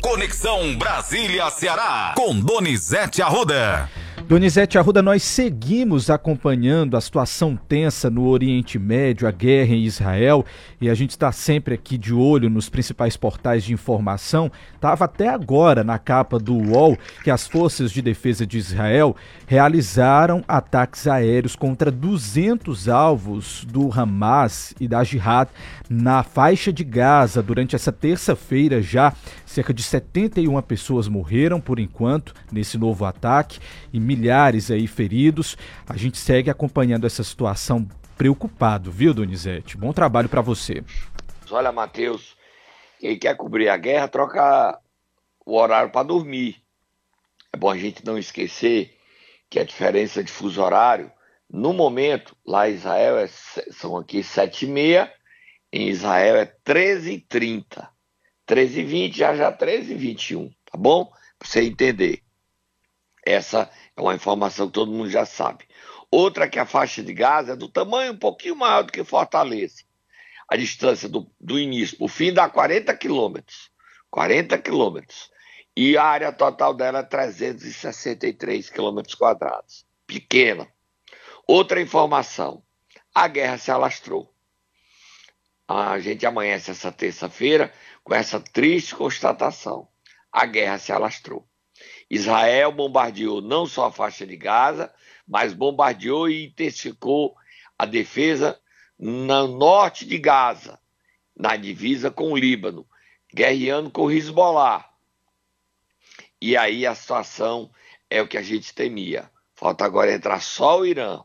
Conexão Brasília-Ceará, com Donizete Arruda. Donizete Arruda, nós seguimos acompanhando a situação tensa no Oriente Médio, a guerra em Israel, e a gente está sempre aqui de olho nos principais portais de informação. Estava até agora na capa do UOL que as forças de defesa de Israel realizaram ataques aéreos contra 200 alvos do Hamas e da Jihad na faixa de Gaza durante essa terça-feira já. Cerca de 71 pessoas morreram por enquanto nesse novo ataque e milhares aí feridos. A gente segue acompanhando essa situação preocupado, viu, Donizete? Bom trabalho para você. Olha, Matheus, quem quer cobrir a guerra troca o horário para dormir. É bom a gente não esquecer que a diferença de fuso horário, no momento, lá em Israel é, são aqui 7 e meia, em Israel é 13 e 30. 13 e 20, já já 13 e 21, tá bom? Para você entender. Essa é uma informação que todo mundo já sabe. Outra que a faixa de Gaza é do tamanho um pouquinho maior do que Fortaleza. A distância do, do início para o fim dá 40 quilômetros. 40 quilômetros. E a área total dela é 363 quilômetros quadrados. Pequena. Outra informação. A guerra se alastrou. A gente amanhece essa terça-feira com essa triste constatação: a guerra se alastrou. Israel bombardeou não só a faixa de Gaza, mas bombardeou e intensificou a defesa no norte de Gaza, na divisa com o Líbano, guerreando com o Hezbollah. E aí a situação é o que a gente temia. Falta agora entrar só o Irã.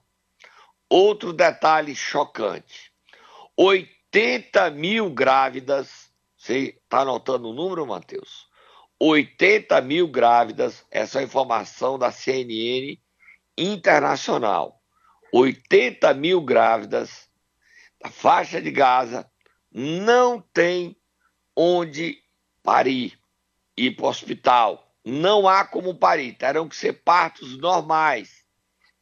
Outro detalhe chocante: 80 mil grávidas você está anotando o número, Matheus? 80 mil grávidas, essa é a informação da CNN internacional. 80 mil grávidas da faixa de Gaza não tem onde parir, ir para o hospital. Não há como parir, terão que ser partos normais.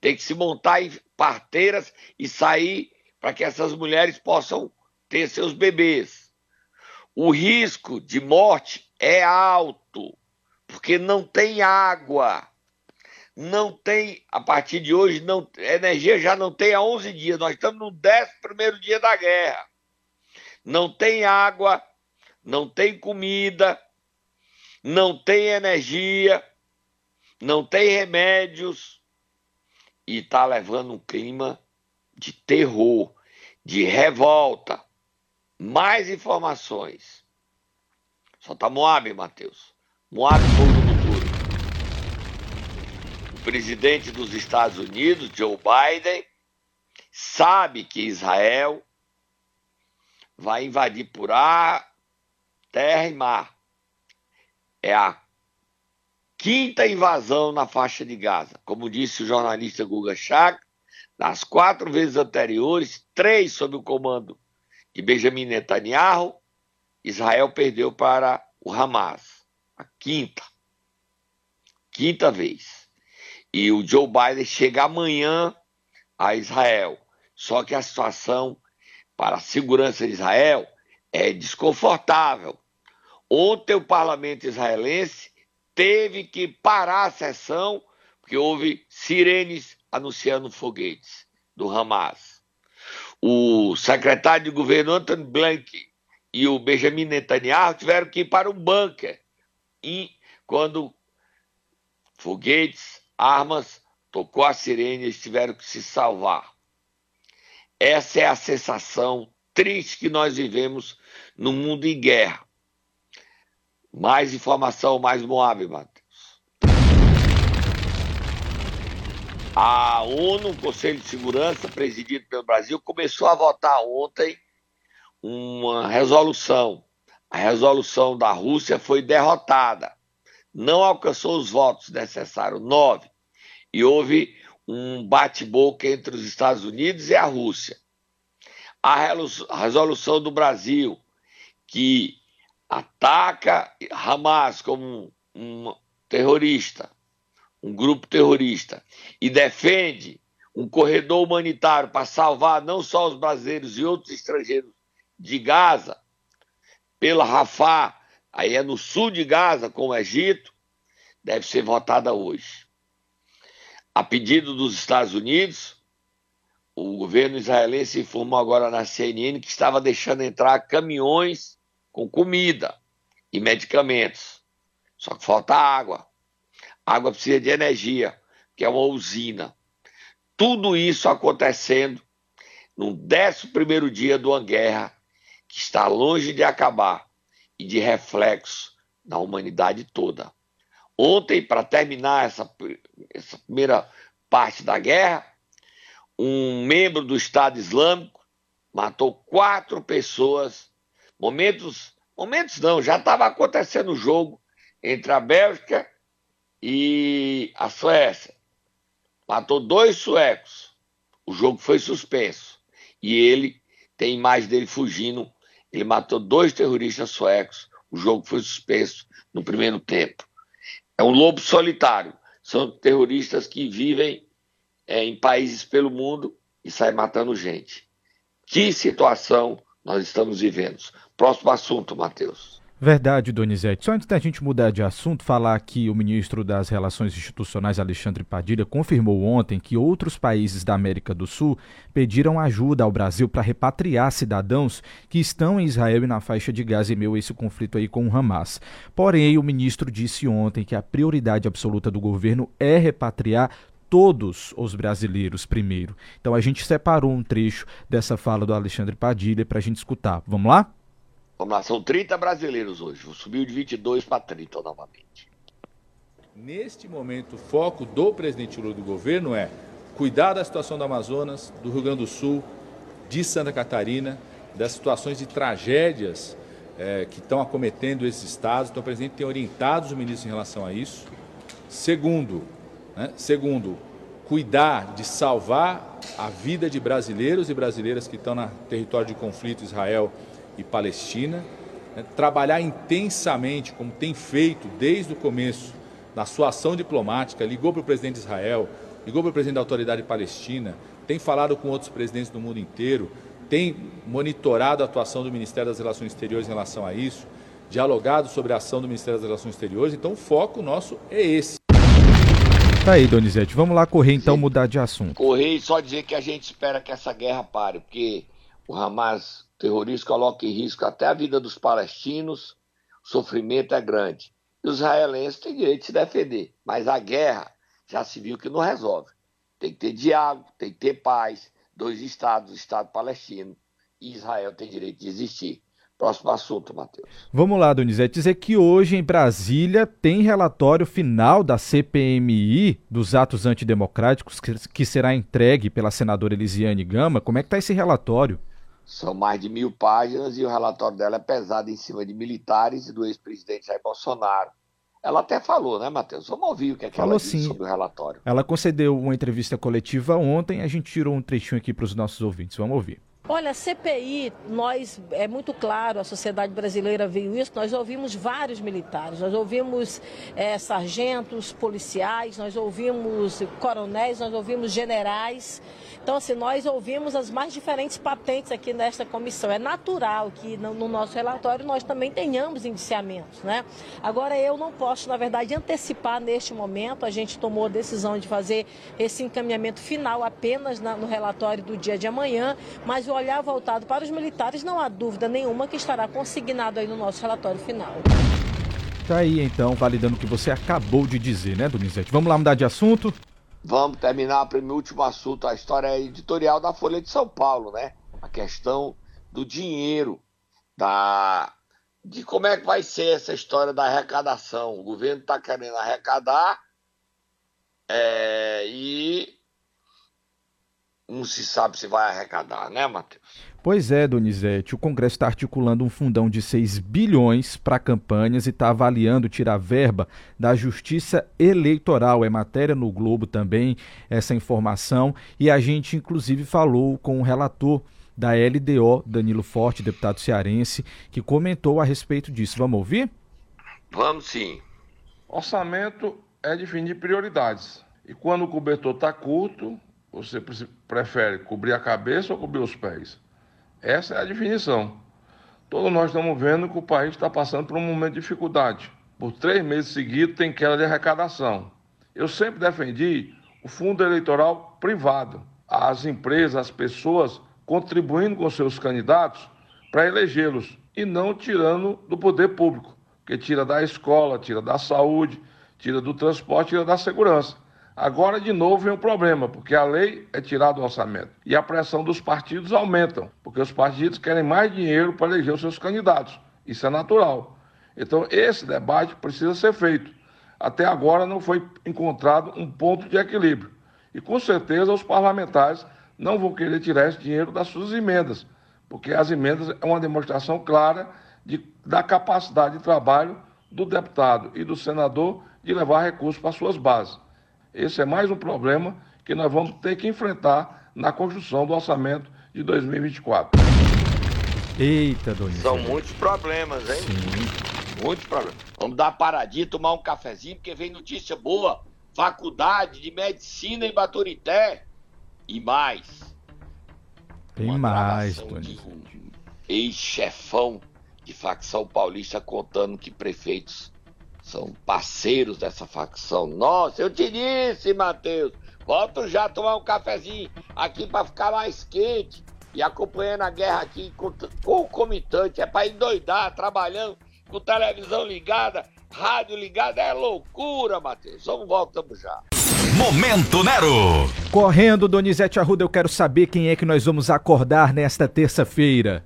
Tem que se montar em parteiras e sair para que essas mulheres possam ter seus bebês o risco de morte é alto, porque não tem água. Não tem, a partir de hoje, não, energia já não tem há 11 dias. Nós estamos no 11 dia da guerra. Não tem água, não tem comida, não tem energia, não tem remédios e está levando um clima de terror, de revolta. Mais informações. Solta Moab, Matheus. Moab fogo no futuro. O presidente dos Estados Unidos, Joe Biden, sabe que Israel vai invadir por ar, terra e mar. É a quinta invasão na faixa de Gaza. Como disse o jornalista Guga Chak, nas quatro vezes anteriores, três sob o comando de Benjamin Netanyahu, Israel perdeu para o Hamas. A quinta. Quinta vez. E o Joe Biden chega amanhã a Israel. Só que a situação para a segurança de Israel é desconfortável. Ontem o parlamento israelense teve que parar a sessão porque houve sirenes anunciando foguetes do Hamas o secretário de governo Anthony Blank e o Benjamin Netanyahu tiveram que ir para um bunker e quando foguetes, armas, tocou a sirene, eles tiveram que se salvar. Essa é a sensação triste que nós vivemos no mundo em guerra. Mais informação, mais Moab, Matheus. A ONU, o Conselho de Segurança, presidido pelo Brasil, começou a votar ontem uma resolução. A resolução da Rússia foi derrotada. Não alcançou os votos necessários, nove. E houve um bate-boca entre os Estados Unidos e a Rússia. A resolução do Brasil, que ataca Hamas como um terrorista, um grupo terrorista, e defende um corredor humanitário para salvar não só os brasileiros e outros estrangeiros de Gaza, pela Rafah, aí é no sul de Gaza, com o Egito, deve ser votada hoje. A pedido dos Estados Unidos, o governo israelense informou agora na CNN que estava deixando entrar caminhões com comida e medicamentos. Só que falta água. água precisa de energia, que é uma usina. Tudo isso acontecendo no 11 dia de uma guerra que está longe de acabar e de reflexo na humanidade toda. Ontem, para terminar essa, essa primeira parte da guerra, um membro do Estado Islâmico matou quatro pessoas. Momentos, momentos não, já estava acontecendo o jogo entre a Bélgica e a Suécia. Matou dois suecos. O jogo foi suspenso. E ele tem imagem dele fugindo. Ele matou dois terroristas suecos. O jogo foi suspenso no primeiro tempo. É um lobo solitário. São terroristas que vivem é, em países pelo mundo e saem matando gente. Que situação nós estamos vivendo? Próximo assunto, Matheus. Verdade, Donizete. Só antes da gente mudar de assunto, falar que o ministro das Relações Institucionais, Alexandre Padilha, confirmou ontem que outros países da América do Sul pediram ajuda ao Brasil para repatriar cidadãos que estão em Israel e na faixa de Gaza em meio esse conflito aí com o Hamas. Porém, o ministro disse ontem que a prioridade absoluta do governo é repatriar todos os brasileiros primeiro. Então a gente separou um trecho dessa fala do Alexandre Padilha para a gente escutar. Vamos lá? Vamos lá, são 30 brasileiros hoje. Subiu de 22 para 30 novamente. Neste momento, o foco do presidente Lula do governo é cuidar da situação do Amazonas, do Rio Grande do Sul, de Santa Catarina, das situações de tragédias é, que estão acometendo esses estados. Então, o presidente tem orientado os ministros em relação a isso. Segundo, né, segundo, cuidar de salvar a vida de brasileiros e brasileiras que estão no território de conflito Israel e Palestina, né, trabalhar intensamente, como tem feito desde o começo, na sua ação diplomática, ligou para o presidente de Israel, ligou para o presidente da autoridade palestina, tem falado com outros presidentes do mundo inteiro, tem monitorado a atuação do Ministério das Relações Exteriores em relação a isso, dialogado sobre a ação do Ministério das Relações Exteriores, então o foco nosso é esse. Tá aí, Donizete. Vamos lá correr então, Sim. mudar de assunto. Correr e só dizer que a gente espera que essa guerra pare, porque o Hamas terrorista coloca em risco até a vida dos palestinos, o sofrimento é grande. E os israelenses têm direito de se defender, mas a guerra já se viu que não resolve. Tem que ter diálogo, tem que ter paz, dois estados, o Estado palestino e Israel tem direito de existir. Próximo assunto, Matheus. Vamos lá, Donizete. Dizer que hoje em Brasília tem relatório final da CPMI dos atos antidemocráticos que será entregue pela senadora Elisiane Gama. Como é que está esse relatório? São mais de mil páginas e o relatório dela é pesado em cima de militares e do ex-presidente Jair Bolsonaro. Ela até falou, né, Matheus? Vamos ouvir o que, é que falou, ela disse sim. sobre o relatório. Ela concedeu uma entrevista coletiva ontem, a gente tirou um trechinho aqui para os nossos ouvintes. Vamos ouvir. Olha, CPI, nós, é muito claro, a sociedade brasileira viu isso, nós ouvimos vários militares, nós ouvimos é, sargentos, policiais, nós ouvimos coronéis, nós ouvimos generais. Então, assim, nós ouvimos as mais diferentes patentes aqui nesta comissão. É natural que no, no nosso relatório nós também tenhamos indiciamentos, né? Agora, eu não posso, na verdade, antecipar neste momento. A gente tomou a decisão de fazer esse encaminhamento final apenas na, no relatório do dia de amanhã, mas o olhar voltado para os militares, não há dúvida nenhuma que estará consignado aí no nosso relatório final. Tá aí então, validando o que você acabou de dizer, né, Donizete? Vamos lá mudar de assunto? Vamos terminar o último assunto, a história editorial da Folha de São Paulo, né? A questão do dinheiro, da de como é que vai ser essa história da arrecadação. O governo está querendo arrecadar é, e não se sabe se vai arrecadar, né, Matheus? Pois é, Donizete. O Congresso está articulando um fundão de 6 bilhões para campanhas e está avaliando tirar verba da Justiça Eleitoral. É matéria no Globo também essa informação. E a gente, inclusive, falou com o relator da LDO, Danilo Forte, deputado cearense, que comentou a respeito disso. Vamos ouvir? Vamos sim. Orçamento é definir prioridades. E quando o cobertor está curto, você prefere cobrir a cabeça ou cobrir os pés? Essa é a definição. Todos nós estamos vendo que o país está passando por um momento de dificuldade. Por três meses seguidos tem queda de arrecadação. Eu sempre defendi o fundo eleitoral privado, as empresas, as pessoas contribuindo com seus candidatos para elegê-los e não tirando do poder público, que tira da escola, tira da saúde, tira do transporte, tira da segurança. Agora, de novo, vem um problema, porque a lei é tirada do orçamento. E a pressão dos partidos aumenta, porque os partidos querem mais dinheiro para eleger os seus candidatos. Isso é natural. Então, esse debate precisa ser feito. Até agora não foi encontrado um ponto de equilíbrio. E com certeza os parlamentares não vão querer tirar esse dinheiro das suas emendas, porque as emendas é uma demonstração clara de, da capacidade de trabalho do deputado e do senador de levar recursos para suas bases. Esse é mais um problema que nós vamos ter que enfrentar na construção do orçamento de 2024. Eita, Donizete. São muitos problemas, hein? Sim. Muitos problemas. Vamos dar uma paradinha, tomar um cafezinho, porque vem notícia boa. Faculdade de Medicina em Baturité. E mais. Tem uma mais, Donizete. um ex-chefão de facção paulista contando que prefeitos são parceiros dessa facção. Nossa, eu te disse, Matheus. Volto já tomar um cafezinho aqui para ficar mais quente e acompanhando a guerra aqui com- concomitante. É para endoidar, trabalhando com televisão ligada, rádio ligada. É loucura, Matheus. Vamos, voltamos já. Momento Nero. Correndo, Donizete Arruda, eu quero saber quem é que nós vamos acordar nesta terça-feira.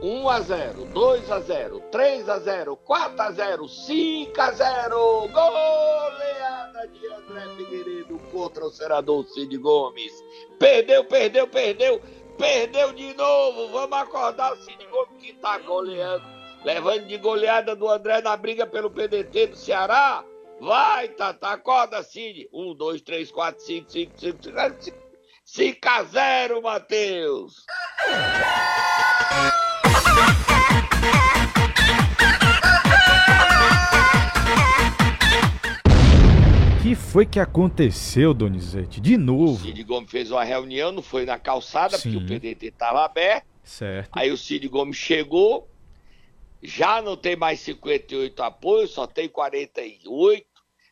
1 a 0, 2 a 0, 3 a 0, 4 a 0, 5 a 0. Goleada de André Figueiredo contra o senador Cid Gomes. Perdeu, perdeu, perdeu, perdeu de novo. Vamos acordar o Cid Gomes que tá goleando. Levando de goleada do André na briga pelo PDT do Ceará. Vai, Tata, acorda, Cid. 1, 2, 3, 4, 5, 5, 5, 5, 5 a 0, Matheus. O que foi que aconteceu, Donizete? De novo. Cid Gomes fez uma reunião, não foi na calçada, Sim. porque o PDT estava aberto. Certo. Aí o Cid Gomes chegou, já não tem mais 58 apoios, só tem 48,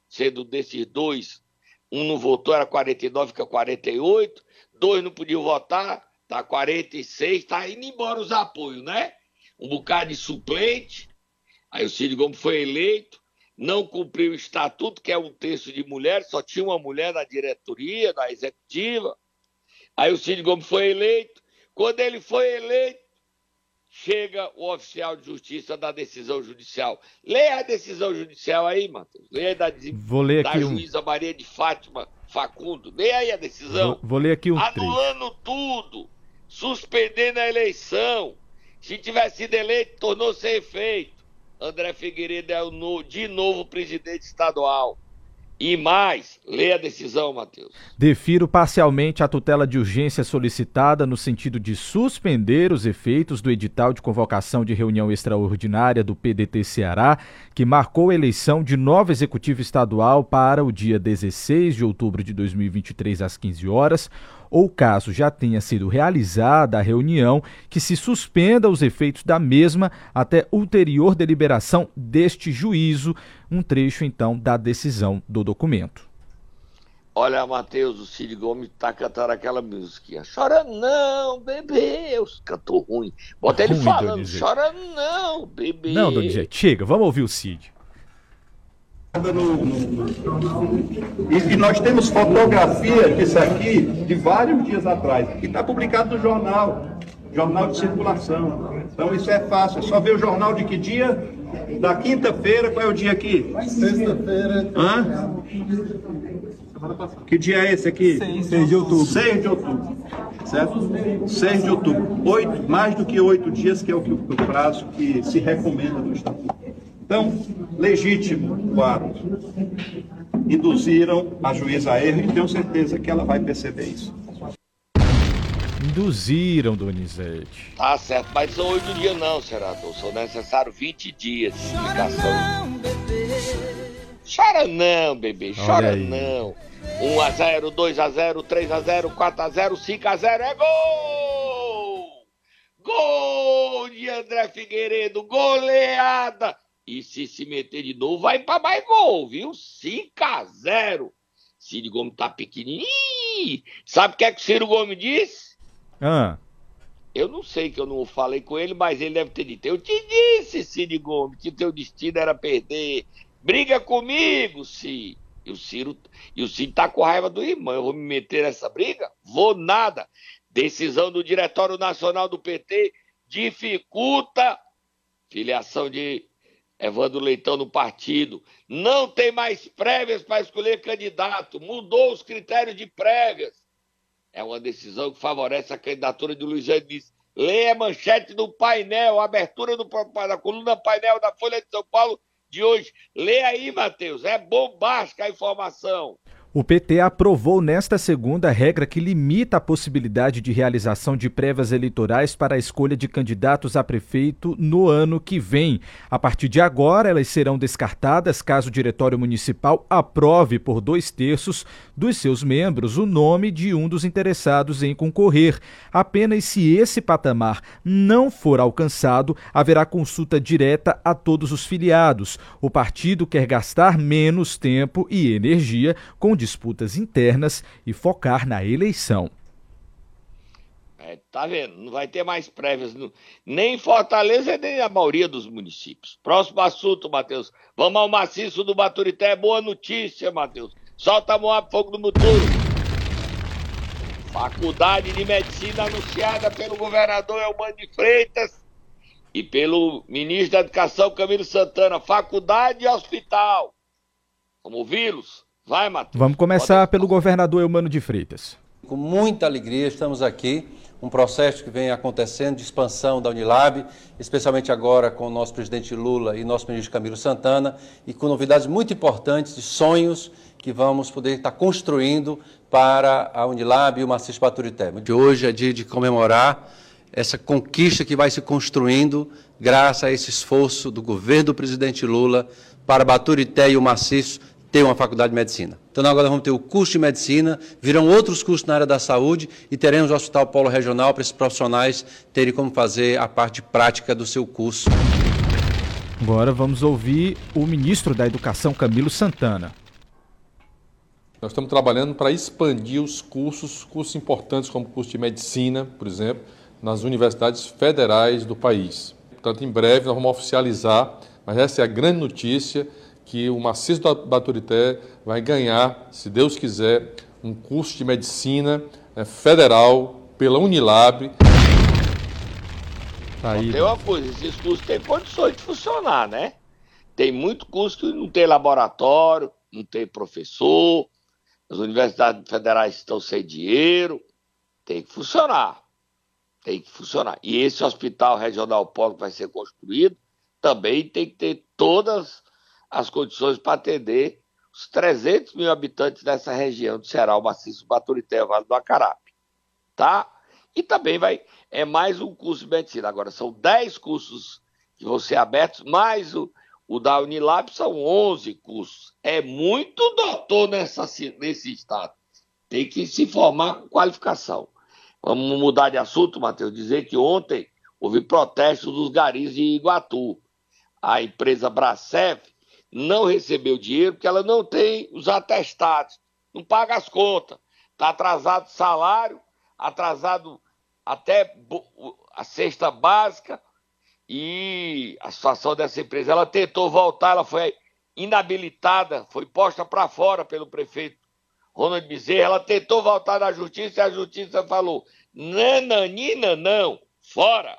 sendo desses dois, um não votou, era 49, fica 48, dois não podiam votar, tá 46, tá indo embora os apoios, né? Um bocado de suplente, aí o Cid Gomes foi eleito, não cumpriu o estatuto, que é um terço de mulheres, só tinha uma mulher na diretoria, na executiva. Aí o Cid Gomes foi eleito. Quando ele foi eleito, chega o oficial de justiça da decisão judicial. Leia a decisão judicial aí, Matheus. Leia da, Vou ler da aqui um. juíza Maria de Fátima Facundo. Leia aí a decisão Vou, vou ler aqui um trecho. anulando tudo, suspendendo a eleição. Se tivesse sido eleito, tornou sem efeito. André Figueiredo é no- de novo presidente estadual. E mais, leia a decisão, Matheus. Defiro parcialmente a tutela de urgência solicitada no sentido de suspender os efeitos do edital de convocação de reunião extraordinária do PDT Ceará, que marcou a eleição de novo executivo estadual para o dia 16 de outubro de 2023 às 15 horas, ou caso já tenha sido realizada a reunião, que se suspenda os efeitos da mesma até ulterior deliberação deste juízo, um trecho então da decisão do documento. Olha, Matheus, o Cid Gomes tá cantando aquela musiquinha. Chora não, bebê. Os cantor ruim. Bota ele Ruim, falando. Chora não, bebê. Não, Donizete, chega, vamos ouvir o Cid. No- no- E, e nós temos fotografia disso aqui de vários dias atrás. E está publicado no jornal, jornal de circulação. Então isso é fácil, é só ver o jornal de que dia? Da quinta-feira, qual é o dia aqui? Sexta-feira, Hã? Que dia é esse aqui? 6 de outubro. 6 de outubro. Certo? 6 de outubro. Oito, mais do que oito dias, que é o, que, o prazo que se recomenda no Estatuto. Então, legítimo o ato. Induziram a juíza a erro e tenho certeza que ela vai perceber isso. Induziram, Donizete. Tá certo, mas são oito dias não, senador. São necessários 20 dias de explicação. Chora não, bebê. Chora aí. não. 1x0, 2x0, 3x0, 4x0, 5x0 é gol! Gol de André Figueiredo, goleada! E se se meter de novo, vai para mais gol, viu? 5 a 0. Ciro Gomes tá pequenininho. Sabe o que é que o Ciro Gomes disse? Ah. Eu não sei que eu não falei com ele, mas ele deve ter dito. Eu te disse, Ciro Gomes, que teu destino era perder. Briga comigo, Ciro. E o Ciro, e o Ciro tá com raiva do irmão. Eu vou me meter nessa briga? Vou nada. Decisão do Diretório Nacional do PT dificulta filiação de Evandro Leitão no partido. Não tem mais prévias para escolher candidato. Mudou os critérios de prévias. É uma decisão que favorece a candidatura de Luiz Diniz. Leia a manchete do painel, abertura do, da coluna painel da Folha de São Paulo de hoje. Leia aí, Matheus. É bombástica a informação. O PT aprovou nesta segunda regra que limita a possibilidade de realização de prévias eleitorais para a escolha de candidatos a prefeito no ano que vem. A partir de agora, elas serão descartadas caso o Diretório Municipal aprove por dois terços dos seus membros o nome de um dos interessados em concorrer. Apenas se esse patamar não for alcançado, haverá consulta direta a todos os filiados. O partido quer gastar menos tempo e energia com disputas internas e focar na eleição. É, tá vendo? Não vai ter mais prévias no... nem em Fortaleza nem na maioria dos municípios. Próximo assunto, Matheus. Vamos ao maciço do Baturité. Boa notícia, Matheus. Solta a Moab Fogo do Muturo. Faculdade de Medicina anunciada pelo governador Elmano de Freitas e pelo ministro da Educação Camilo Santana. Faculdade e hospital. Vamos ouvi-los? Vai, Matheus. Vamos começar Pode... pelo governador Eumano de Freitas. Com muita alegria estamos aqui, um processo que vem acontecendo de expansão da Unilab, especialmente agora com o nosso presidente Lula e nosso ministro Camilo Santana, e com novidades muito importantes de sonhos que vamos poder estar construindo para a Unilab e o Maciço Baturité. De hoje é dia de comemorar essa conquista que vai se construindo graças a esse esforço do governo do presidente Lula para Baturité e o Maciço ter uma faculdade de medicina. Então agora vamos ter o curso de medicina, virão outros cursos na área da saúde e teremos o Hospital Polo Regional para esses profissionais terem como fazer a parte prática do seu curso. Agora vamos ouvir o ministro da Educação, Camilo Santana. Nós estamos trabalhando para expandir os cursos, cursos importantes como o curso de medicina, por exemplo, nas universidades federais do país. Portanto, em breve nós vamos oficializar, mas essa é a grande notícia, que o Maciço do Baturité vai ganhar, se Deus quiser, um curso de medicina né, federal pela Unilab. Tá aí. Tem uma coisa, esses cursos têm condições de funcionar, né? Tem muito curso que não tem laboratório, não tem professor, as universidades federais estão sem dinheiro, tem que funcionar. Tem que funcionar. E esse hospital regional polo que vai ser construído também tem que ter todas as condições para atender os 300 mil habitantes dessa região do Ceará, o Maciço Baturité, Vale do Acarape. Tá? E também vai, é mais um curso de medicina. Agora, são 10 cursos que vão ser abertos, mais o, o da Unilab são 11 cursos. É muito doutor nessa, nesse estado. Tem que se formar com qualificação. Vamos mudar de assunto, Matheus, dizer que ontem houve protestos dos garis de Iguatu. A empresa Bracef não recebeu dinheiro porque ela não tem os atestados, não paga as contas, está atrasado salário, atrasado até a cesta básica e a situação dessa empresa. Ela tentou voltar, ela foi inabilitada, foi posta para fora pelo prefeito Ronald Bezerra, ela tentou voltar na justiça e a justiça falou: nananina, não, fora.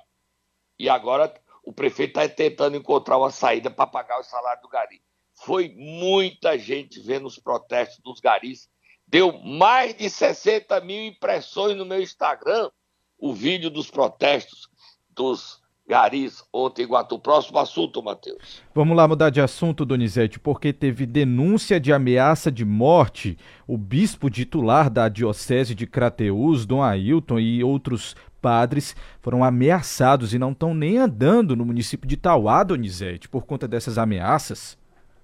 E agora o prefeito está tentando encontrar uma saída para pagar o salário do gari. Foi muita gente vendo os protestos dos garis. Deu mais de 60 mil impressões no meu Instagram o vídeo dos protestos dos garis ontem em Iguatu. Próximo assunto, Matheus. Vamos lá mudar de assunto, Donizete, porque teve denúncia de ameaça de morte. O bispo titular da Diocese de Crateús, Dom Ailton, e outros padres foram ameaçados e não estão nem andando no município de Tauá, Donizete, por conta dessas ameaças.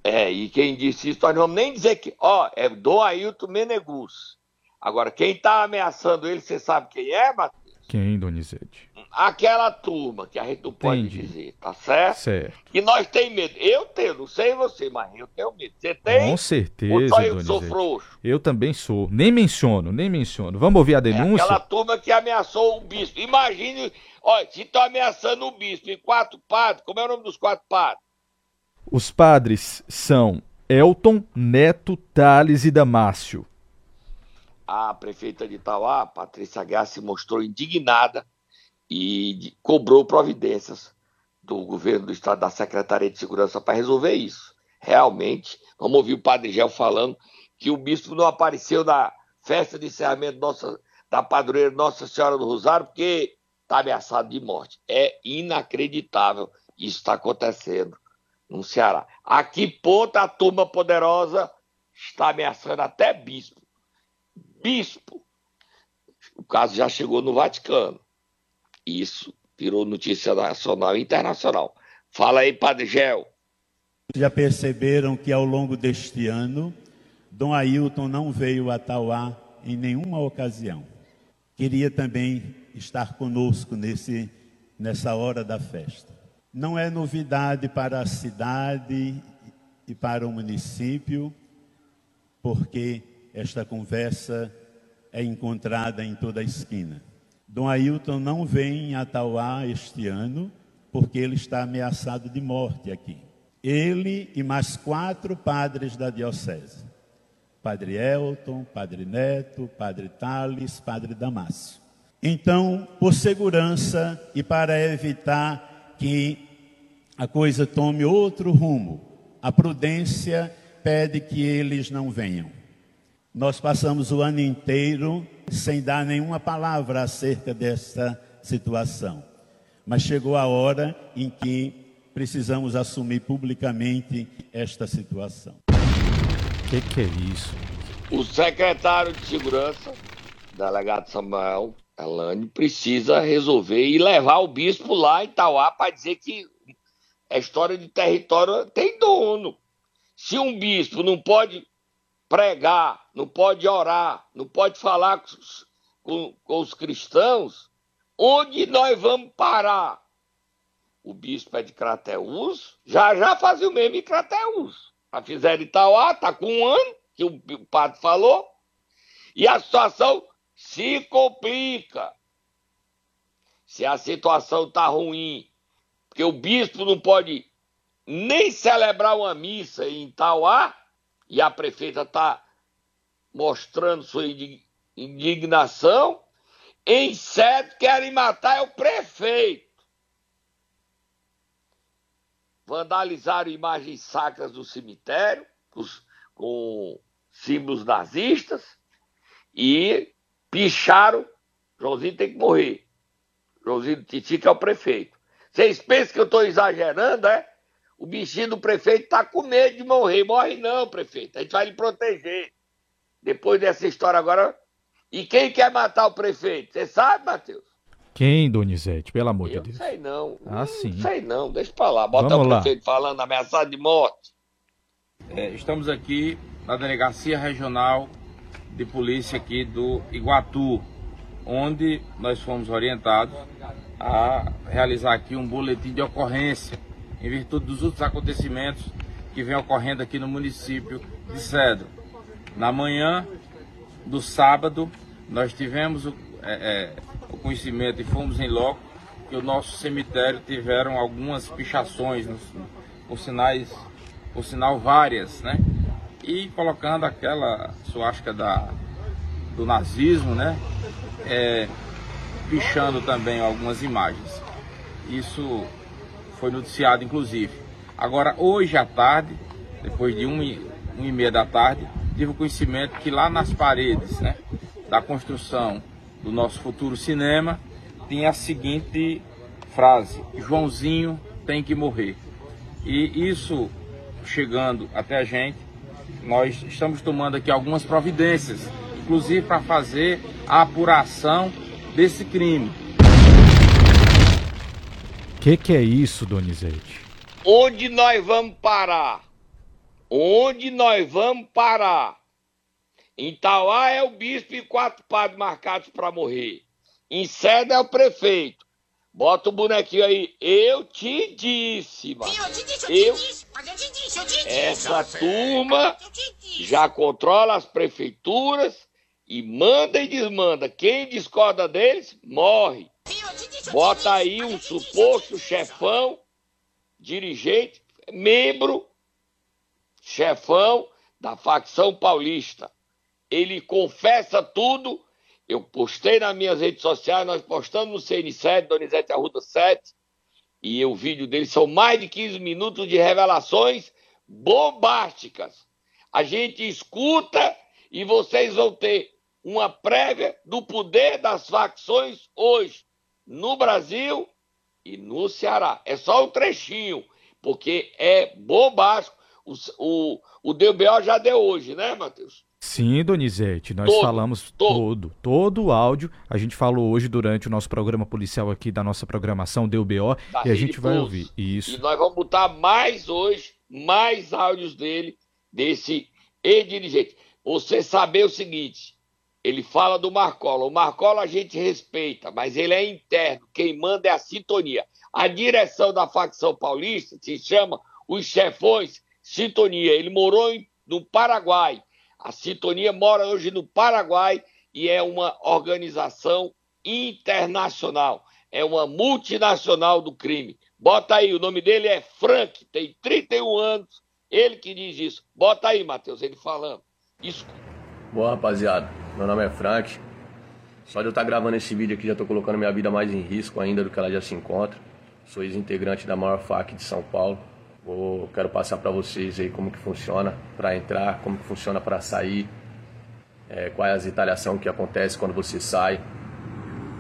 É, e quem disse isso, nós não vamos nem dizer que, ó, é Dom Ailton Menegus. Agora, quem está ameaçando ele, você sabe quem é, Matheus? Quem, Donizete? Aquela turma que a gente não pode Entendi. dizer, tá certo? Certo. E nós tem medo. Eu tenho, não sei você, mas eu tenho medo. Você tem? Com Ou certeza, só eu que sou Donizete. frouxo? Eu também sou. Nem menciono, nem menciono. Vamos ouvir a É denúncia? aquela turma que ameaçou o bispo. Imagine, olha, se estão ameaçando o bispo e quatro padres, como é o nome dos quatro padres? Os padres são Elton, Neto, Thales e Damásio. A prefeita de Itauá, Patrícia se mostrou indignada e cobrou providências do governo do estado, da Secretaria de Segurança, para resolver isso. Realmente, vamos ouvir o padre Gel falando que o bispo não apareceu na festa de encerramento nossa, da padroeira Nossa Senhora do Rosário porque está ameaçado de morte. É inacreditável isso está acontecendo no Ceará. A que ponto a turma poderosa está ameaçando até bispo? Bispo. O caso já chegou no Vaticano. Isso virou notícia nacional e internacional. Fala aí, Padre Gel. Já perceberam que ao longo deste ano, Dom Ailton não veio a Tauá em nenhuma ocasião. Queria também estar conosco nesse, nessa hora da festa. Não é novidade para a cidade e para o município, porque esta conversa é encontrada em toda a esquina. Dom Ailton não vem a Tauá este ano, porque ele está ameaçado de morte aqui. Ele e mais quatro padres da diocese. Padre Elton, Padre Neto, Padre Tales, Padre Damásio. Então, por segurança e para evitar que a coisa tome outro rumo, a prudência pede que eles não venham. Nós passamos o ano inteiro sem dar nenhuma palavra acerca desta situação. Mas chegou a hora em que precisamos assumir publicamente esta situação. O que, que é isso? O secretário de Segurança, delegado Samuel Elane, precisa resolver e levar o bispo lá em Tauá para dizer que a história de território tem dono. Se um bispo não pode pregar, não pode orar, não pode falar com com, com os cristãos, onde nós vamos parar? O bispo é de Crateús, já já fazia o mesmo em Crateús. Já fizeram Itauá, tá com um ano, que o padre falou, e a situação se complica. Se a situação tá ruim, porque o bispo não pode nem celebrar uma missa em Itauá, e a prefeita está mostrando sua indi- indignação, em sede querem matar é o prefeito. Vandalizaram imagens sacras do cemitério, com símbolos nazistas, e picharam, Joãozinho tem que morrer. Joãozinho Titi, que é o prefeito. Vocês pensam que eu estou exagerando, é? O bichinho do prefeito está com medo de morrer. Morre não, prefeito. A gente vai lhe proteger. Depois dessa história agora. E quem quer matar o prefeito? Você sabe, Matheus? Quem, Donizete? Pelo amor Eu de não Deus. sei não. Ah, Não sim. sei não. Deixa pra lá. Bota Vamos o lá. prefeito falando ameaçado de morte. É, estamos aqui na Delegacia Regional de Polícia aqui do Iguatu, onde nós fomos orientados a realizar aqui um boletim de ocorrência em virtude dos outros acontecimentos que vem ocorrendo aqui no município de Cedro. Na manhã do sábado, nós tivemos o, é, é, o conhecimento e fomos em loco que o nosso cemitério tiveram algumas pichações, por sinais, por sinal várias, né? E colocando aquela suástica da, do nazismo, né? É, pichando também algumas imagens. Isso foi noticiado, inclusive. Agora, hoje à tarde, depois de um e, um e meia da tarde, tive conhecimento que lá nas paredes né, da construção do nosso futuro cinema tinha a seguinte frase: Joãozinho tem que morrer. E isso chegando até a gente, nós estamos tomando aqui algumas providências, inclusive para fazer a apuração desse crime. O que, que é isso, Donizete? Onde nós vamos parar? Onde nós vamos parar? Em Tauá é o bispo e quatro padres marcados para morrer. Inceda é o prefeito. Bota o bonequinho aí. Eu te disse, mano. eu te disse, eu, eu te disse. Mas eu te disse, eu te disse. Essa turma já controla as prefeituras e manda e desmanda. Quem discorda deles, morre. Bota aí um suposto chefão, dirigente, membro, chefão da facção paulista. Ele confessa tudo eu postei nas minhas redes sociais, nós postamos no CN7, Donizete Arruda 7, e o vídeo dele são mais de 15 minutos de revelações bombásticas. A gente escuta e vocês vão ter uma prévia do poder das facções hoje no Brasil e no Ceará. É só um trechinho, porque é bombástico. O, o, o DBO já deu hoje, né, Matheus? Sim, Donizete, nós todo, falamos todo. todo, todo o áudio. A gente falou hoje durante o nosso programa policial aqui da nossa programação DUBO da e a gente vai ouvir isso. E nós vamos botar mais hoje, mais áudios dele, desse ex-dirigente. Você saber o seguinte, ele fala do Marcola. O Marcola a gente respeita, mas ele é interno. Quem manda é a sintonia. A direção da facção paulista se chama os chefões Sintonia. Ele morou no Paraguai a Sintonia mora hoje no Paraguai e é uma organização internacional, é uma multinacional do crime. Bota aí, o nome dele é Frank, tem 31 anos, ele que diz isso. Bota aí, Matheus, ele falando. Isso. Boa, rapaziada. Meu nome é Frank. Só de eu estar gravando esse vídeo aqui, já estou colocando minha vida mais em risco ainda do que ela já se encontra. Sou ex-integrante da maior FAC de São Paulo. Vou, quero passar para vocês aí como que funciona para entrar, como que funciona para sair, é, qual é que acontece quando você sai.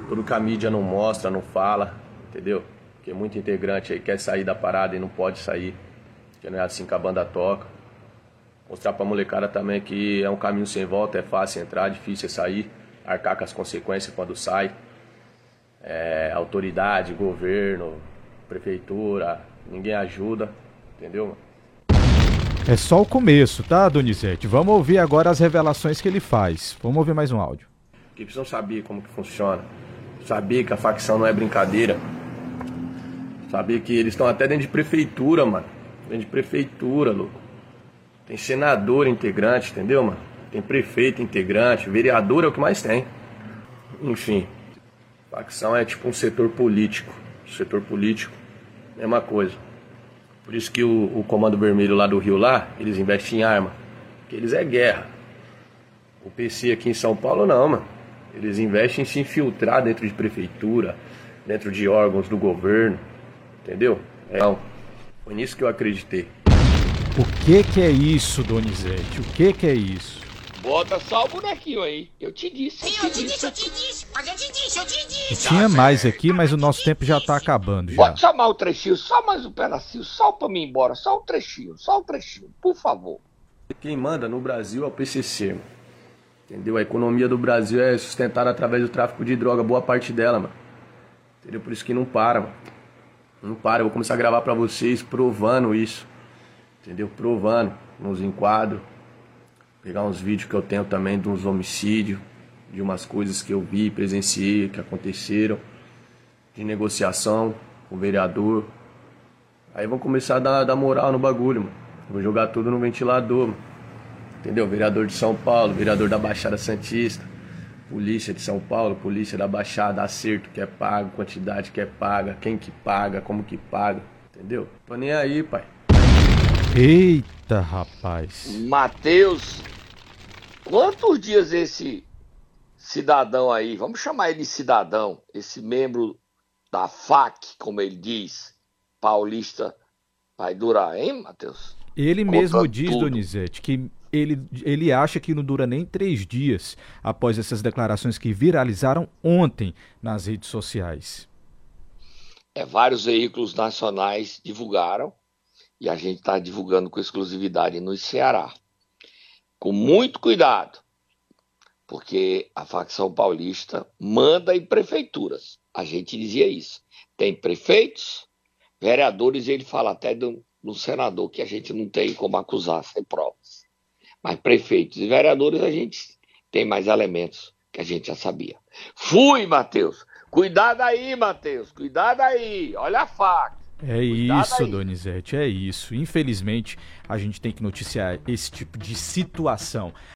Tudo que a mídia não mostra, não fala, entendeu? Porque muito integrante aí quer sair da parada e não pode sair, porque não é assim que a banda toca. Mostrar pra molecada também que é um caminho sem volta, é fácil entrar, difícil é sair, arcar com as consequências quando sai. É, autoridade, governo, prefeitura, ninguém ajuda. Entendeu? É só o começo, tá, Donizete? Vamos ouvir agora as revelações que ele faz. Vamos ouvir mais um áudio. Que precisam saber como que funciona. Saber que a facção não é brincadeira. Saber que eles estão até dentro de prefeitura, mano. Dentro de prefeitura, louco. Tem senador integrante, entendeu, mano? Tem prefeito integrante, vereador é o que mais tem. Enfim, facção é tipo um setor político. Setor político, mesma coisa. Por isso que o, o Comando Vermelho lá do Rio lá, eles investem em arma. Porque eles é guerra. O PC aqui em São Paulo não, mano. Eles investem em se infiltrar dentro de prefeitura, dentro de órgãos do governo. Entendeu? É. Foi nisso que eu acreditei. O que que é isso, Donizete? O que que é isso? Bota só o bonequinho aí. Eu te disse. Sim, eu te disse, eu te disse. Mas eu te disse, eu te disse. Tinha mais aqui, mas o nosso tempo já tá acabando. Já. Pode chamar o trechinho, só mais um pedacinho, só pra mim ir embora. Só o trechinho, só o trechinho, por favor. Quem manda no Brasil é o PCC, mano. Entendeu? A economia do Brasil é sustentada através do tráfico de droga, boa parte dela, mano. Entendeu? Por isso que não para, mano. Não para. Eu vou começar a gravar pra vocês provando isso. Entendeu? Provando nos enquadros pegar uns vídeos que eu tenho também de uns homicídios, de umas coisas que eu vi, presenciei, que aconteceram, de negociação com o vereador. Aí vão começar a dar, dar moral no bagulho, mano. Vou jogar tudo no ventilador, mano. Entendeu? Vereador de São Paulo, vereador da Baixada Santista, polícia de São Paulo, polícia da Baixada, acerto que é pago, quantidade que é paga, quem que paga, como que paga, entendeu? Tô nem aí, pai. Eita, rapaz. Matheus Quantos dias esse cidadão aí, vamos chamar ele de cidadão, esse membro da FAC, como ele diz, paulista, vai durar, hein, Matheus? Ele mesmo diz, tudo. Donizete, que ele, ele acha que não dura nem três dias após essas declarações que viralizaram ontem nas redes sociais. É, vários veículos nacionais divulgaram e a gente está divulgando com exclusividade no Ceará com muito cuidado, porque a facção paulista manda em prefeituras. A gente dizia isso. Tem prefeitos, vereadores, e ele fala até do, do senador, que a gente não tem como acusar sem provas. Mas prefeitos e vereadores a gente tem mais elementos que a gente já sabia. Fui, Matheus. Cuidado aí, Matheus. Cuidado aí. Olha a faca. É Cuidado isso, aí. Donizete, é isso. Infelizmente, a gente tem que noticiar esse tipo de situação.